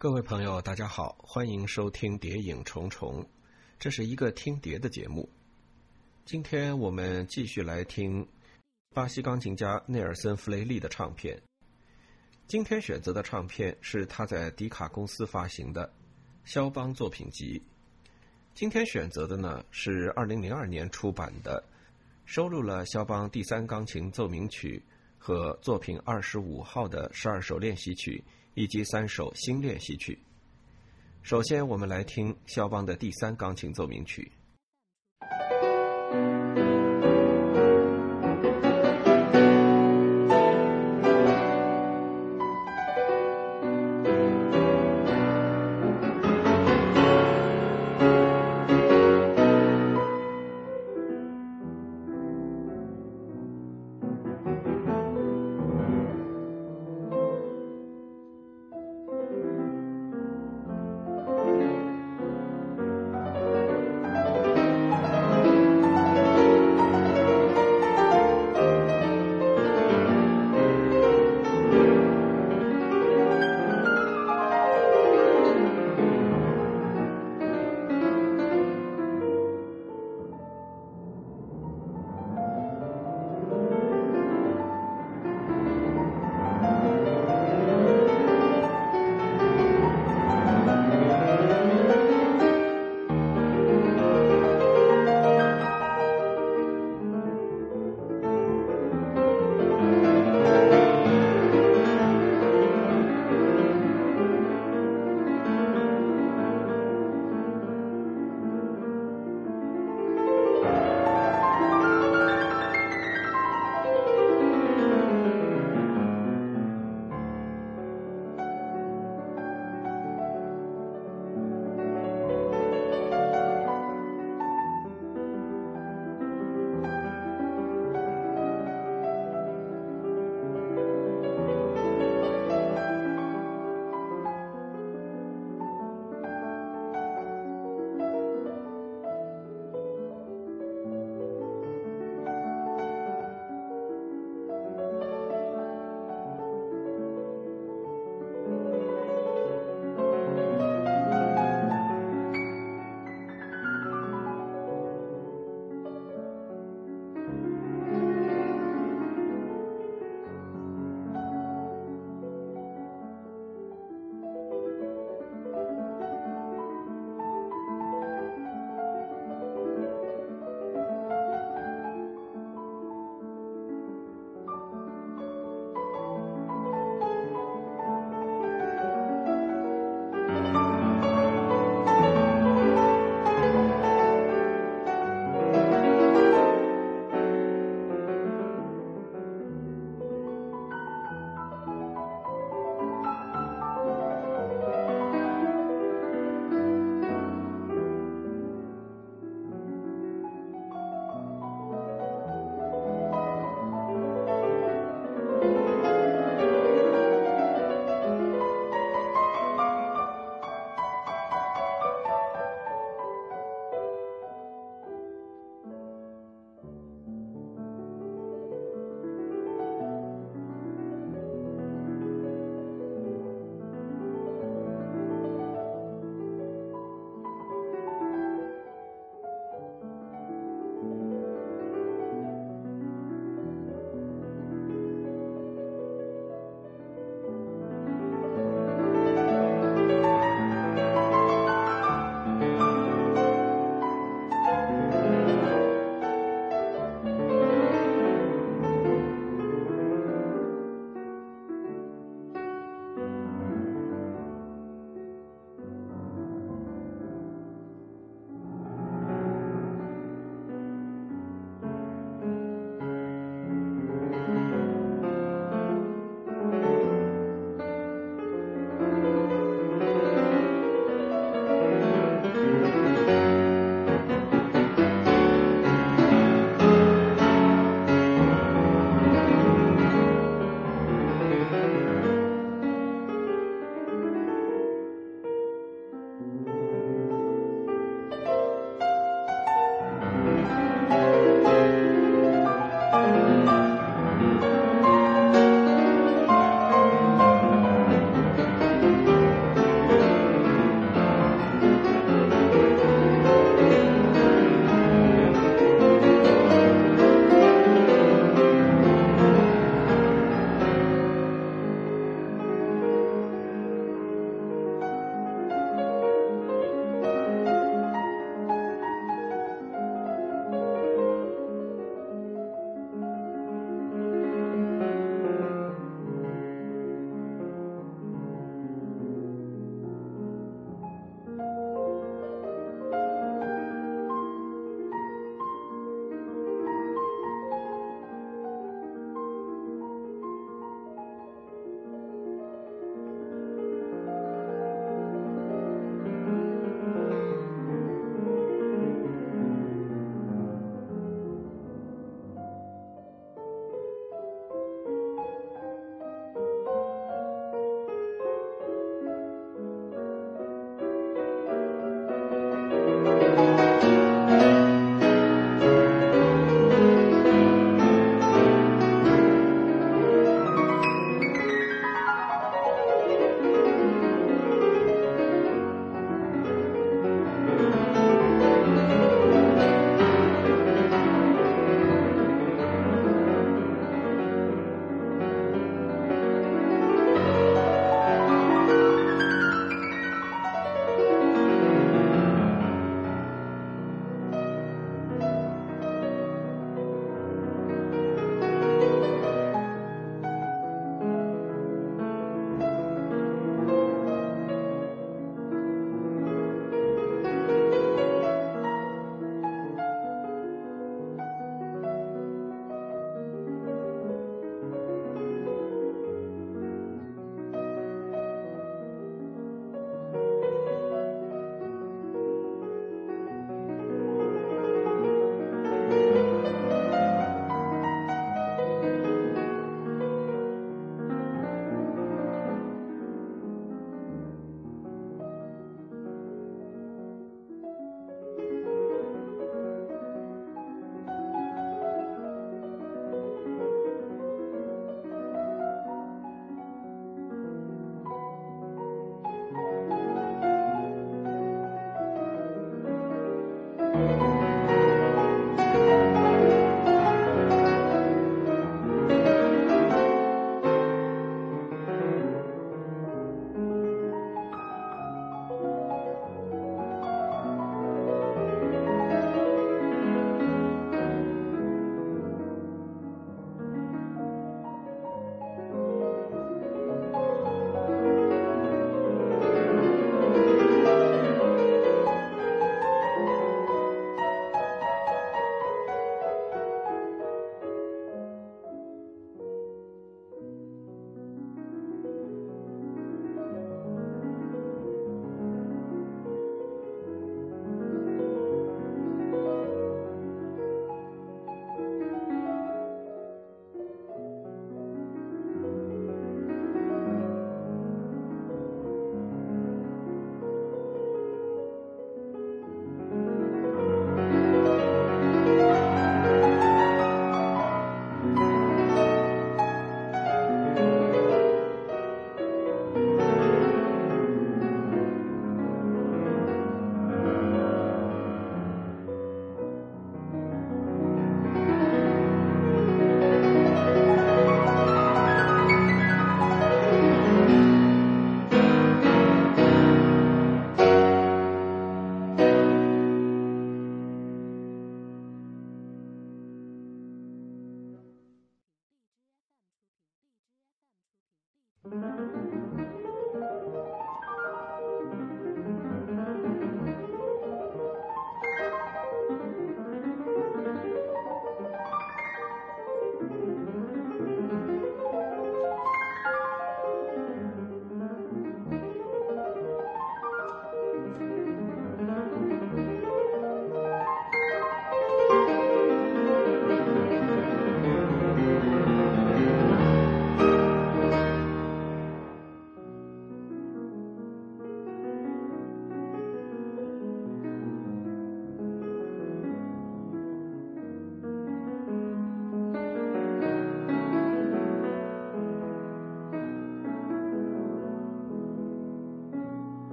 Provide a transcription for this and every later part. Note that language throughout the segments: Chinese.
各位朋友，大家好，欢迎收听《谍影重重》，这是一个听碟的节目。今天我们继续来听巴西钢琴家内尔森·弗雷利的唱片。今天选择的唱片是他在迪卡公司发行的肖邦作品集。今天选择的呢是2002年出版的，收录了肖邦第三钢琴奏鸣曲和作品二十五号的十二首练习曲。以及三首新练习曲。首先，我们来听肖邦的第三钢琴奏鸣曲。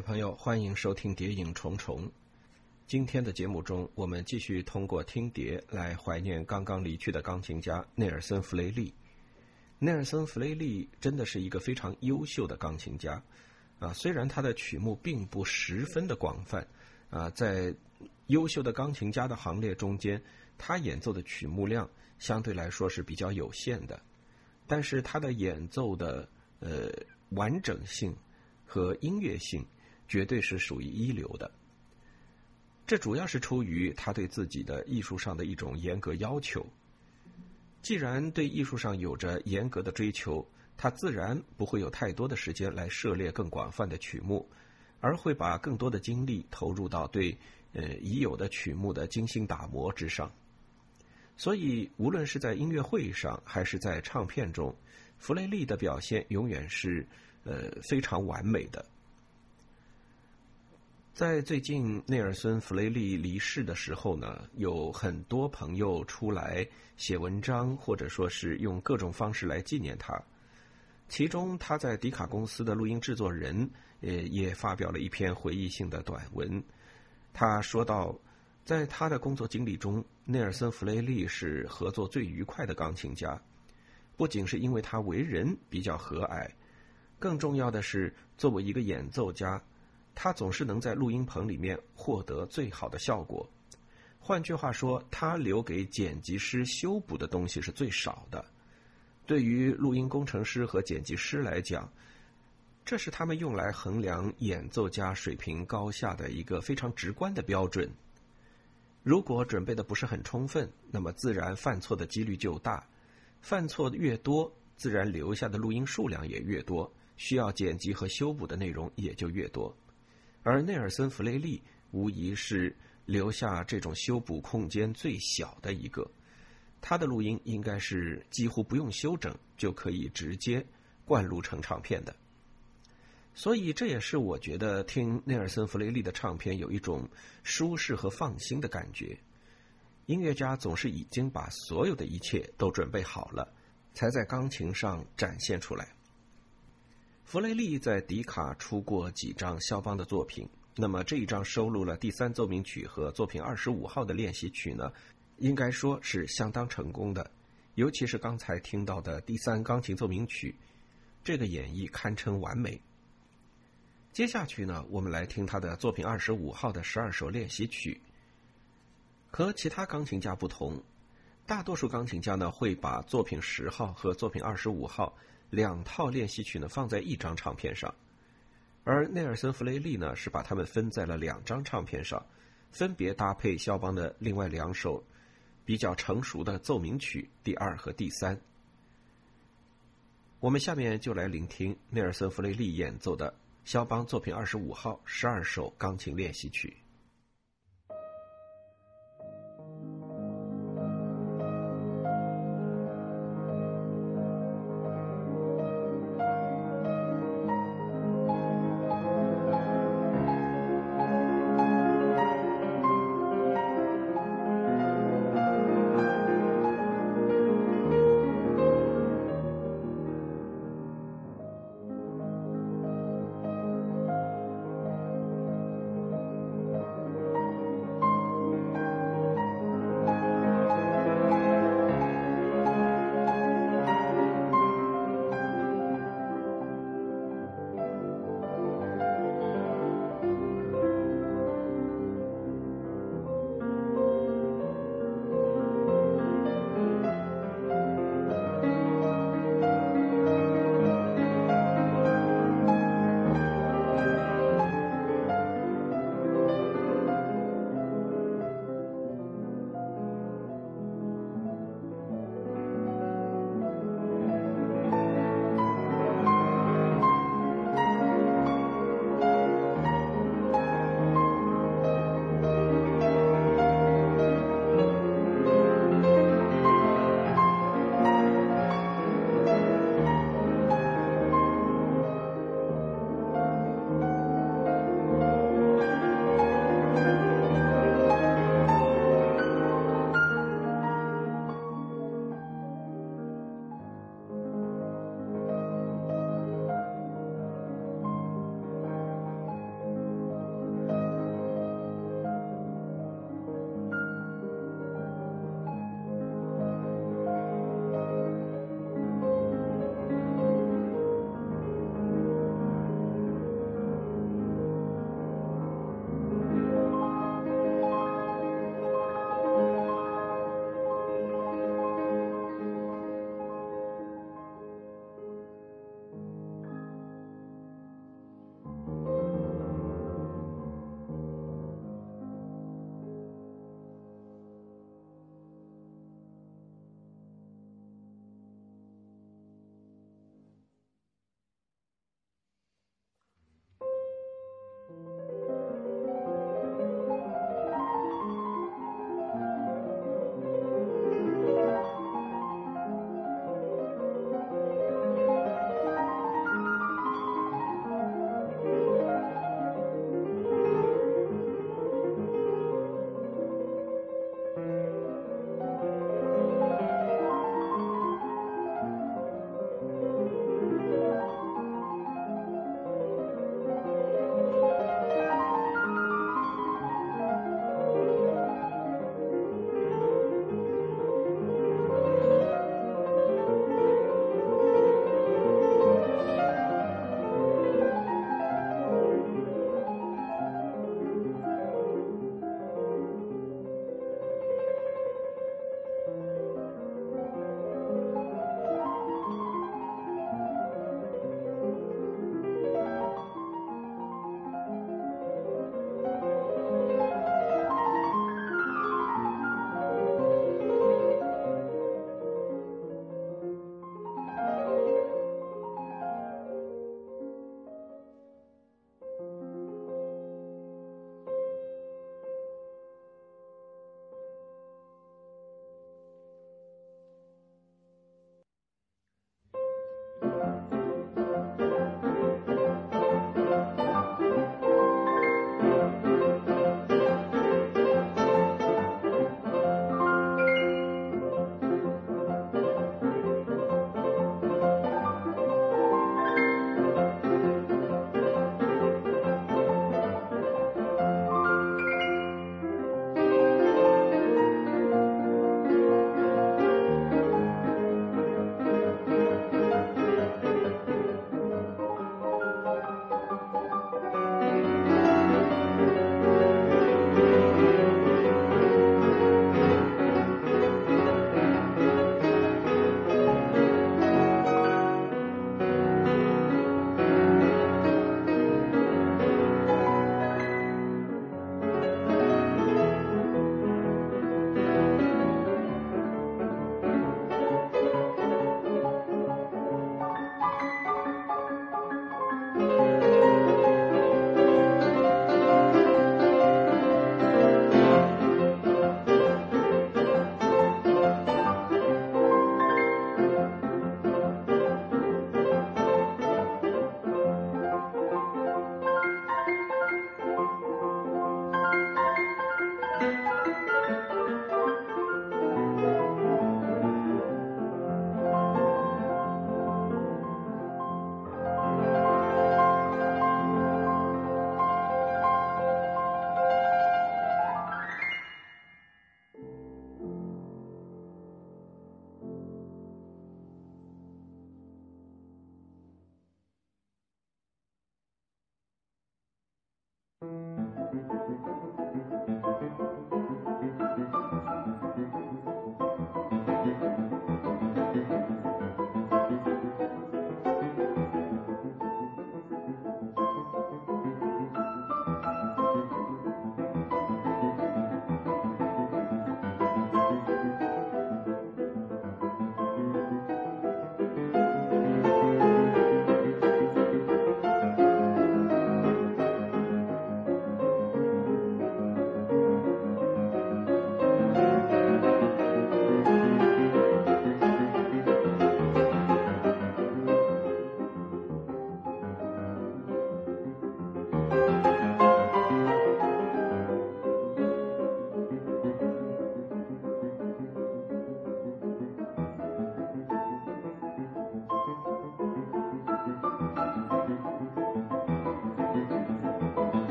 朋友，欢迎收听《谍影重重》。今天的节目中，我们继续通过听碟来怀念刚刚离去的钢琴家内尔森·弗雷利。内尔森·弗雷利真的是一个非常优秀的钢琴家啊！虽然他的曲目并不十分的广泛啊，在优秀的钢琴家的行列中间，他演奏的曲目量相对来说是比较有限的，但是他的演奏的呃完整性。和音乐性绝对是属于一流的。这主要是出于他对自己的艺术上的一种严格要求。既然对艺术上有着严格的追求，他自然不会有太多的时间来涉猎更广泛的曲目，而会把更多的精力投入到对呃已有的曲目的精心打磨之上。所以，无论是在音乐会上还是在唱片中，弗雷利的表现永远是。呃，非常完美的。在最近内尔森·弗雷利离世的时候呢，有很多朋友出来写文章，或者说是用各种方式来纪念他。其中，他在迪卡公司的录音制作人也也发表了一篇回忆性的短文。他说到，在他的工作经历中，内尔森·弗雷利是合作最愉快的钢琴家，不仅是因为他为人比较和蔼。更重要的是，作为一个演奏家，他总是能在录音棚里面获得最好的效果。换句话说，他留给剪辑师修补的东西是最少的。对于录音工程师和剪辑师来讲，这是他们用来衡量演奏家水平高下的一个非常直观的标准。如果准备的不是很充分，那么自然犯错的几率就大。犯错越多，自然留下的录音数量也越多。需要剪辑和修补的内容也就越多，而内尔森·弗雷利无疑是留下这种修补空间最小的一个。他的录音应该是几乎不用修整就可以直接灌录成唱片的。所以这也是我觉得听内尔森·弗雷利的唱片有一种舒适和放心的感觉。音乐家总是已经把所有的一切都准备好了，才在钢琴上展现出来。弗雷利在迪卡出过几张肖邦的作品，那么这一张收录了第三奏鸣曲和作品二十五号的练习曲呢，应该说是相当成功的，尤其是刚才听到的第三钢琴奏鸣曲，这个演绎堪称完美。接下去呢，我们来听他的作品二十五号的十二首练习曲。和其他钢琴家不同，大多数钢琴家呢会把作品十号和作品二十五号。两套练习曲呢放在一张唱片上，而内尔森·弗雷利呢是把它们分在了两张唱片上，分别搭配肖邦的另外两首比较成熟的奏鸣曲第二和第三。我们下面就来聆听内尔森·弗雷利演奏的肖邦作品二十五号十二首钢琴练习曲。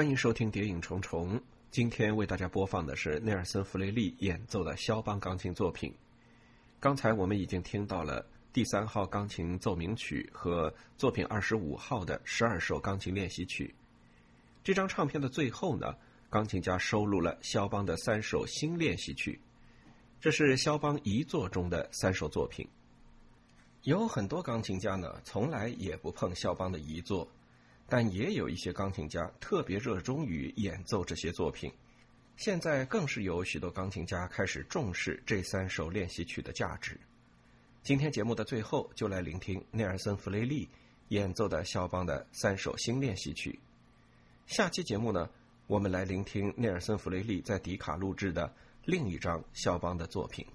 欢迎收听《谍影重重》。今天为大家播放的是内尔森·弗雷利演奏的肖邦钢琴作品。刚才我们已经听到了第三号钢琴奏鸣曲和作品二十五号的十二首钢琴练习曲。这张唱片的最后呢，钢琴家收录了肖邦的三首新练习曲。这是肖邦遗作中的三首作品。有很多钢琴家呢，从来也不碰肖邦的遗作。但也有一些钢琴家特别热衷于演奏这些作品，现在更是有许多钢琴家开始重视这三首练习曲的价值。今天节目的最后，就来聆听内尔森·弗雷利演奏的肖邦的三首新练习曲。下期节目呢，我们来聆听内尔森·弗雷利在迪卡录制的另一张肖邦的作品。